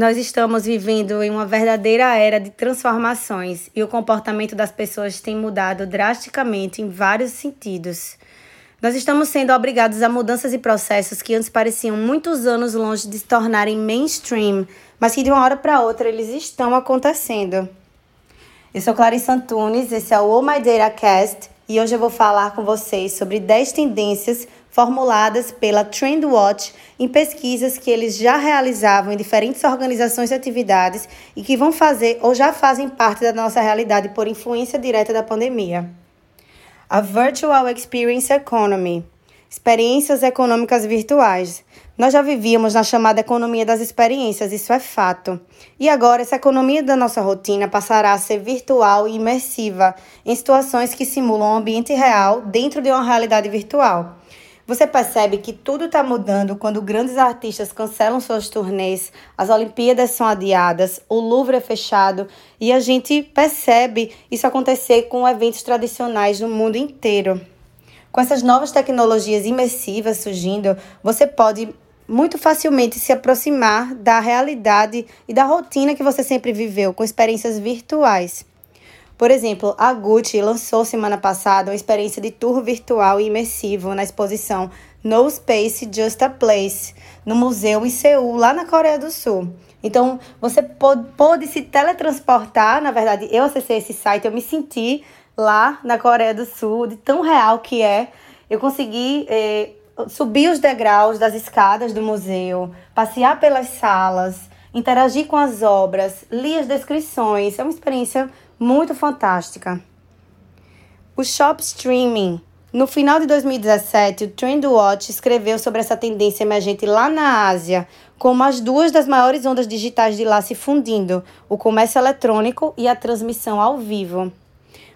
Nós estamos vivendo em uma verdadeira era de transformações e o comportamento das pessoas tem mudado drasticamente em vários sentidos. Nós estamos sendo obrigados a mudanças e processos que antes pareciam muitos anos longe de se tornarem mainstream, mas que de uma hora para outra eles estão acontecendo. Eu sou Clarice Antunes, esse é o Oh My Data Cast e hoje eu vou falar com vocês sobre 10 tendências formuladas pela Trendwatch em pesquisas que eles já realizavam em diferentes organizações e atividades e que vão fazer ou já fazem parte da nossa realidade por influência direta da pandemia. A Virtual Experience Economy, experiências econômicas virtuais. Nós já vivíamos na chamada economia das experiências, isso é fato. E agora essa economia da nossa rotina passará a ser virtual e imersiva, em situações que simulam um ambiente real dentro de uma realidade virtual. Você percebe que tudo está mudando quando grandes artistas cancelam suas turnês, as Olimpíadas são adiadas, o Louvre é fechado e a gente percebe isso acontecer com eventos tradicionais no mundo inteiro. Com essas novas tecnologias imersivas surgindo, você pode muito facilmente se aproximar da realidade e da rotina que você sempre viveu com experiências virtuais. Por exemplo, a Gucci lançou semana passada uma experiência de tour virtual e imersivo na exposição No Space Just a Place, no museu em Seul, lá na Coreia do Sul. Então, você pôde, se teletransportar, na verdade, eu acessei esse site, eu me senti lá na Coreia do Sul, de tão real que é. Eu consegui eh, subir os degraus das escadas do museu, passear pelas salas, interagir com as obras, li as descrições. É uma experiência muito fantástica. O shop streaming. No final de 2017, o Trendwatch escreveu sobre essa tendência emergente lá na Ásia, como as duas das maiores ondas digitais de lá se fundindo, o comércio eletrônico e a transmissão ao vivo.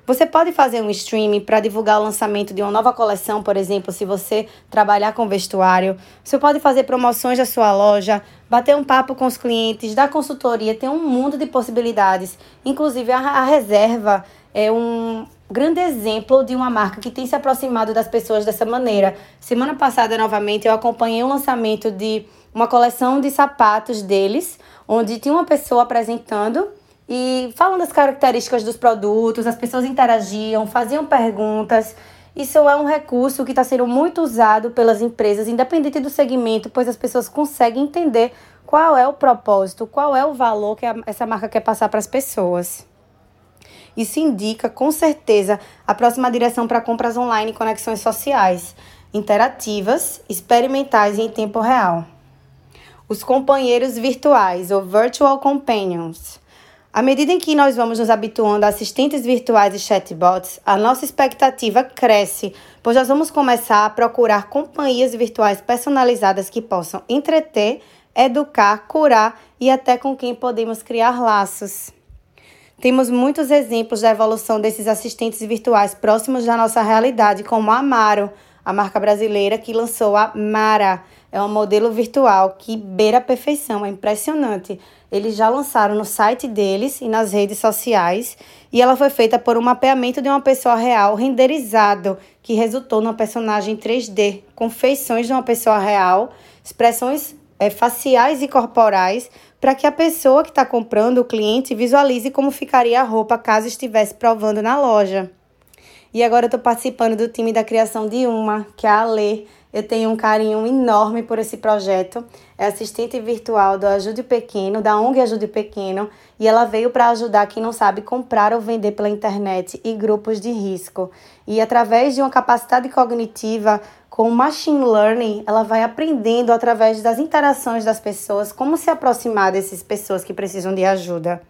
Você pode fazer um streaming para divulgar o lançamento de uma nova coleção, por exemplo, se você trabalhar com vestuário. Você pode fazer promoções da sua loja, bater um papo com os clientes, dar consultoria, tem um mundo de possibilidades. Inclusive, a, a reserva é um grande exemplo de uma marca que tem se aproximado das pessoas dessa maneira. Semana passada, novamente, eu acompanhei o lançamento de uma coleção de sapatos deles, onde tinha uma pessoa apresentando e falando das características dos produtos, as pessoas interagiam, faziam perguntas. Isso é um recurso que está sendo muito usado pelas empresas, independente do segmento, pois as pessoas conseguem entender qual é o propósito, qual é o valor que essa marca quer passar para as pessoas. Isso indica, com certeza, a próxima direção para compras online e conexões sociais, interativas, experimentais e em tempo real. Os companheiros virtuais, ou Virtual Companions. À medida em que nós vamos nos habituando a assistentes virtuais e chatbots, a nossa expectativa cresce, pois nós vamos começar a procurar companhias virtuais personalizadas que possam entreter, educar, curar e até com quem podemos criar laços. Temos muitos exemplos da evolução desses assistentes virtuais próximos da nossa realidade, como a Amaro, a marca brasileira que lançou a Mara. É um modelo virtual que beira a perfeição, é impressionante. Eles já lançaram no site deles e nas redes sociais, e ela foi feita por um mapeamento de uma pessoa real renderizado, que resultou numa personagem 3D, com feições de uma pessoa real, expressões é, faciais e corporais, para que a pessoa que está comprando, o cliente, visualize como ficaria a roupa caso estivesse provando na loja. E agora eu estou participando do time da criação de uma, que é a Alê. Eu tenho um carinho enorme por esse projeto. É assistente virtual do Ajude Pequeno, da ONG Ajude Pequeno, e ela veio para ajudar quem não sabe comprar ou vender pela internet e grupos de risco. E através de uma capacidade cognitiva com machine learning, ela vai aprendendo através das interações das pessoas como se aproximar dessas pessoas que precisam de ajuda.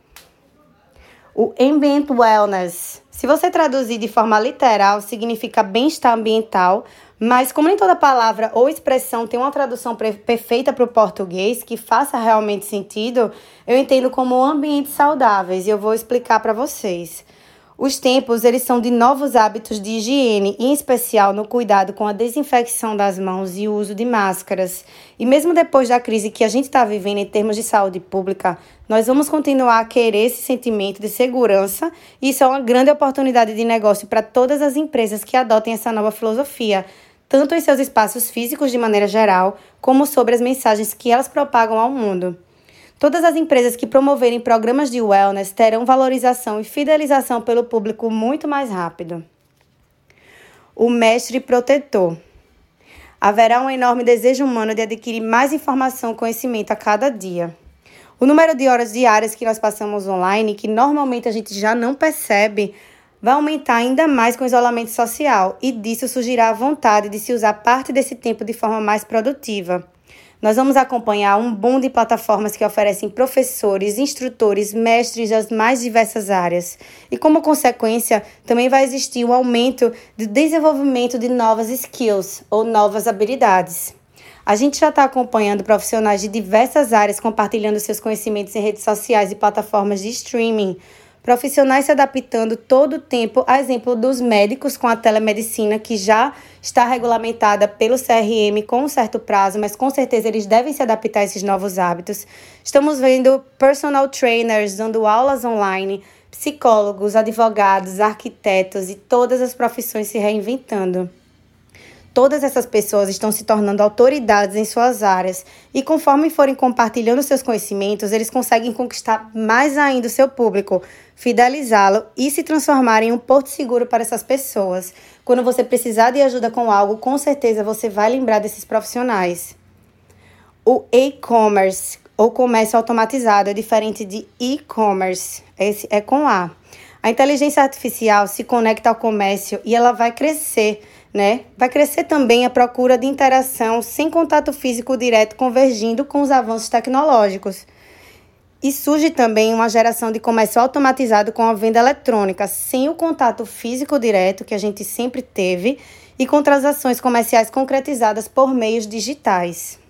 O ambient wellness. Se você traduzir de forma literal, significa bem-estar ambiental, mas como nem toda palavra ou expressão tem uma tradução perfeita para o português que faça realmente sentido, eu entendo como ambientes saudáveis e eu vou explicar para vocês. Os tempos, eles são de novos hábitos de higiene, em especial no cuidado com a desinfecção das mãos e o uso de máscaras. E mesmo depois da crise que a gente está vivendo em termos de saúde pública, nós vamos continuar a querer esse sentimento de segurança e isso é uma grande oportunidade de negócio para todas as empresas que adotem essa nova filosofia, tanto em seus espaços físicos de maneira geral, como sobre as mensagens que elas propagam ao mundo. Todas as empresas que promoverem programas de wellness terão valorização e fidelização pelo público muito mais rápido. O mestre protetor. Haverá um enorme desejo humano de adquirir mais informação e conhecimento a cada dia. O número de horas diárias que nós passamos online, que normalmente a gente já não percebe, vai aumentar ainda mais com o isolamento social e disso surgirá a vontade de se usar parte desse tempo de forma mais produtiva. Nós vamos acompanhar um boom de plataformas que oferecem professores, instrutores, mestres das mais diversas áreas. E como consequência, também vai existir um aumento do desenvolvimento de novas skills ou novas habilidades. A gente já está acompanhando profissionais de diversas áreas compartilhando seus conhecimentos em redes sociais e plataformas de streaming Profissionais se adaptando todo o tempo, a exemplo dos médicos com a telemedicina, que já está regulamentada pelo CRM com um certo prazo, mas com certeza eles devem se adaptar a esses novos hábitos. Estamos vendo personal trainers dando aulas online, psicólogos, advogados, arquitetos e todas as profissões se reinventando. Todas essas pessoas estão se tornando autoridades em suas áreas e, conforme forem compartilhando seus conhecimentos, eles conseguem conquistar mais ainda o seu público, fidelizá-lo e se transformar em um porto seguro para essas pessoas. Quando você precisar de ajuda com algo, com certeza você vai lembrar desses profissionais. O e-commerce ou comércio automatizado é diferente de e-commerce, esse é com A. A inteligência artificial se conecta ao comércio e ela vai crescer né? Vai crescer também a procura de interação sem contato físico direto convergindo com os avanços tecnológicos. E surge também uma geração de comércio automatizado com a venda eletrônica, sem o contato físico direto que a gente sempre teve e com transações comerciais concretizadas por meios digitais.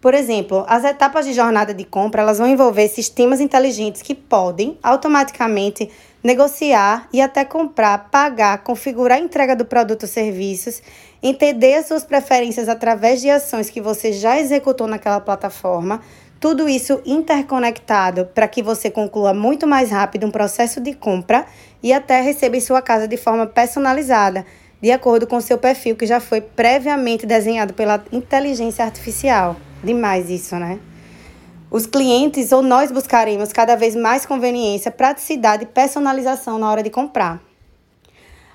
Por exemplo, as etapas de jornada de compra elas vão envolver sistemas inteligentes que podem automaticamente negociar e até comprar, pagar, configurar a entrega do produto ou serviços, entender as suas preferências através de ações que você já executou naquela plataforma. Tudo isso interconectado para que você conclua muito mais rápido um processo de compra e até receba em sua casa de forma personalizada, de acordo com seu perfil que já foi previamente desenhado pela inteligência artificial. Demais isso, né? Os clientes ou nós buscaremos cada vez mais conveniência, praticidade e personalização na hora de comprar.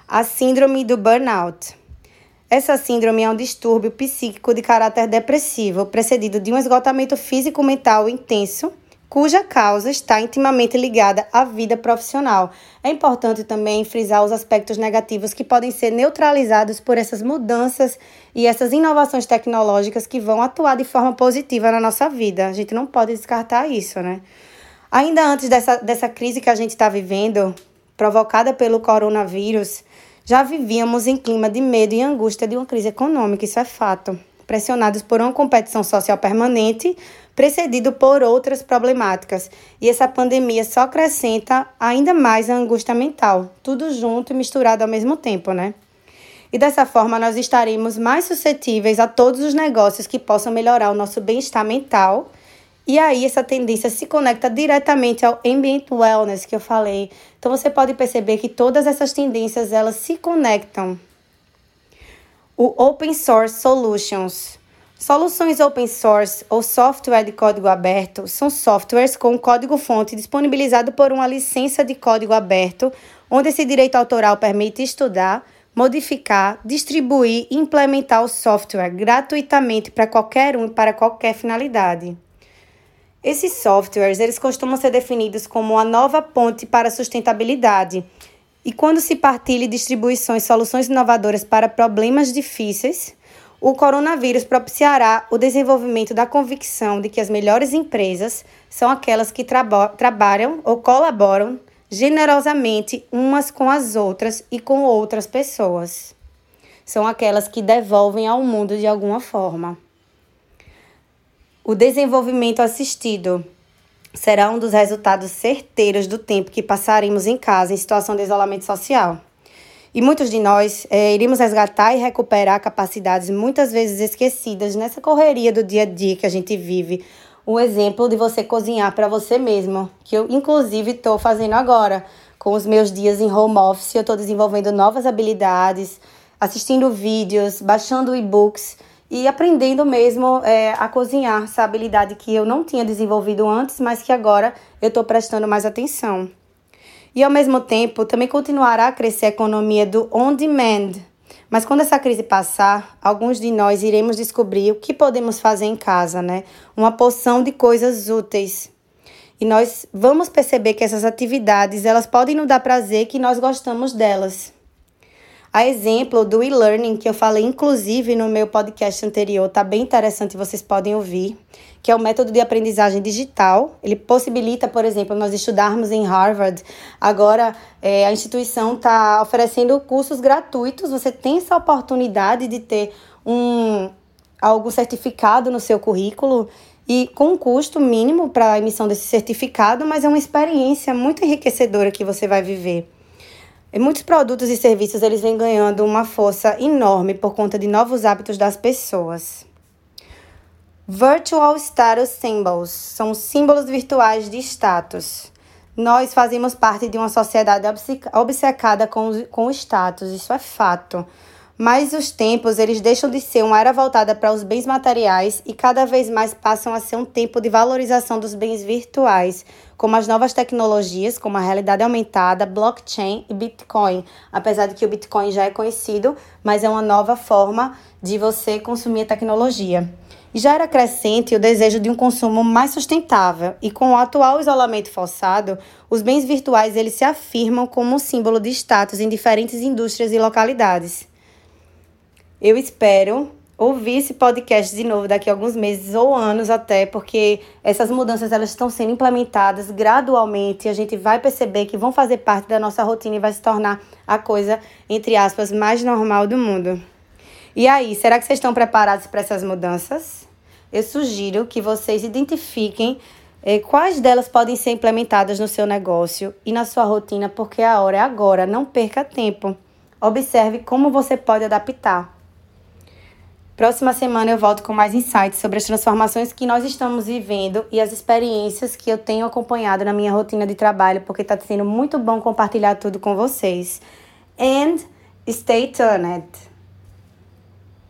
A síndrome do burnout. Essa síndrome é um distúrbio psíquico de caráter depressivo, precedido de um esgotamento físico-mental intenso cuja causa está intimamente ligada à vida profissional. É importante também frisar os aspectos negativos que podem ser neutralizados por essas mudanças e essas inovações tecnológicas que vão atuar de forma positiva na nossa vida. A gente não pode descartar isso, né? Ainda antes dessa, dessa crise que a gente está vivendo, provocada pelo coronavírus, já vivíamos em clima de medo e angústia de uma crise econômica, isso é fato pressionados por uma competição social permanente, precedido por outras problemáticas. E essa pandemia só acrescenta ainda mais a angústia mental, tudo junto e misturado ao mesmo tempo, né? E dessa forma nós estaremos mais suscetíveis a todos os negócios que possam melhorar o nosso bem-estar mental. E aí essa tendência se conecta diretamente ao ambient wellness que eu falei. Então você pode perceber que todas essas tendências elas se conectam o Open Source Solutions. Soluções open source ou software de código aberto são softwares com código-fonte disponibilizado por uma licença de código aberto, onde esse direito autoral permite estudar, modificar, distribuir e implementar o software gratuitamente para qualquer um e para qualquer finalidade. Esses softwares eles costumam ser definidos como a nova ponte para a sustentabilidade, e quando se partilha e distribui soluções inovadoras para problemas difíceis, o coronavírus propiciará o desenvolvimento da convicção de que as melhores empresas são aquelas que traba trabalham ou colaboram generosamente umas com as outras e com outras pessoas. São aquelas que devolvem ao mundo de alguma forma. O desenvolvimento assistido será um dos resultados certeiros do tempo que passaremos em casa em situação de isolamento social. E muitos de nós é, iremos resgatar e recuperar capacidades muitas vezes esquecidas nessa correria do dia a dia que a gente vive. Um exemplo de você cozinhar para você mesmo, que eu inclusive estou fazendo agora. Com os meus dias em home office, eu estou desenvolvendo novas habilidades, assistindo vídeos, baixando e-books e aprendendo mesmo é, a cozinhar, essa habilidade que eu não tinha desenvolvido antes, mas que agora eu estou prestando mais atenção. E ao mesmo tempo, também continuará a crescer a economia do on-demand. Mas quando essa crise passar, alguns de nós iremos descobrir o que podemos fazer em casa, né? Uma porção de coisas úteis. E nós vamos perceber que essas atividades, elas podem nos dar prazer que nós gostamos delas. A exemplo do e-learning, que eu falei inclusive no meu podcast anterior, tá bem interessante, vocês podem ouvir, que é o método de aprendizagem digital. Ele possibilita, por exemplo, nós estudarmos em Harvard. Agora, é, a instituição está oferecendo cursos gratuitos. Você tem essa oportunidade de ter um algo certificado no seu currículo e com um custo mínimo para a emissão desse certificado, mas é uma experiência muito enriquecedora que você vai viver. Muitos produtos e serviços eles vêm ganhando uma força enorme por conta de novos hábitos das pessoas. Virtual Status Symbols são símbolos virtuais de status. Nós fazemos parte de uma sociedade obcecada com, com status, isso é fato. Mas os tempos, eles deixam de ser uma era voltada para os bens materiais e cada vez mais passam a ser um tempo de valorização dos bens virtuais, como as novas tecnologias, como a realidade aumentada, blockchain e Bitcoin. Apesar de que o Bitcoin já é conhecido, mas é uma nova forma de você consumir a tecnologia. E já era crescente o desejo de um consumo mais sustentável, e com o atual isolamento forçado, os bens virtuais eles se afirmam como um símbolo de status em diferentes indústrias e localidades. Eu espero ouvir esse podcast de novo daqui a alguns meses ou anos até, porque essas mudanças elas estão sendo implementadas gradualmente, e a gente vai perceber que vão fazer parte da nossa rotina e vai se tornar a coisa entre aspas mais normal do mundo. E aí, será que vocês estão preparados para essas mudanças? Eu sugiro que vocês identifiquem eh, quais delas podem ser implementadas no seu negócio e na sua rotina, porque a hora é agora, não perca tempo. Observe como você pode adaptar. Próxima semana eu volto com mais insights sobre as transformações que nós estamos vivendo e as experiências que eu tenho acompanhado na minha rotina de trabalho, porque está sendo muito bom compartilhar tudo com vocês. And stay tuned!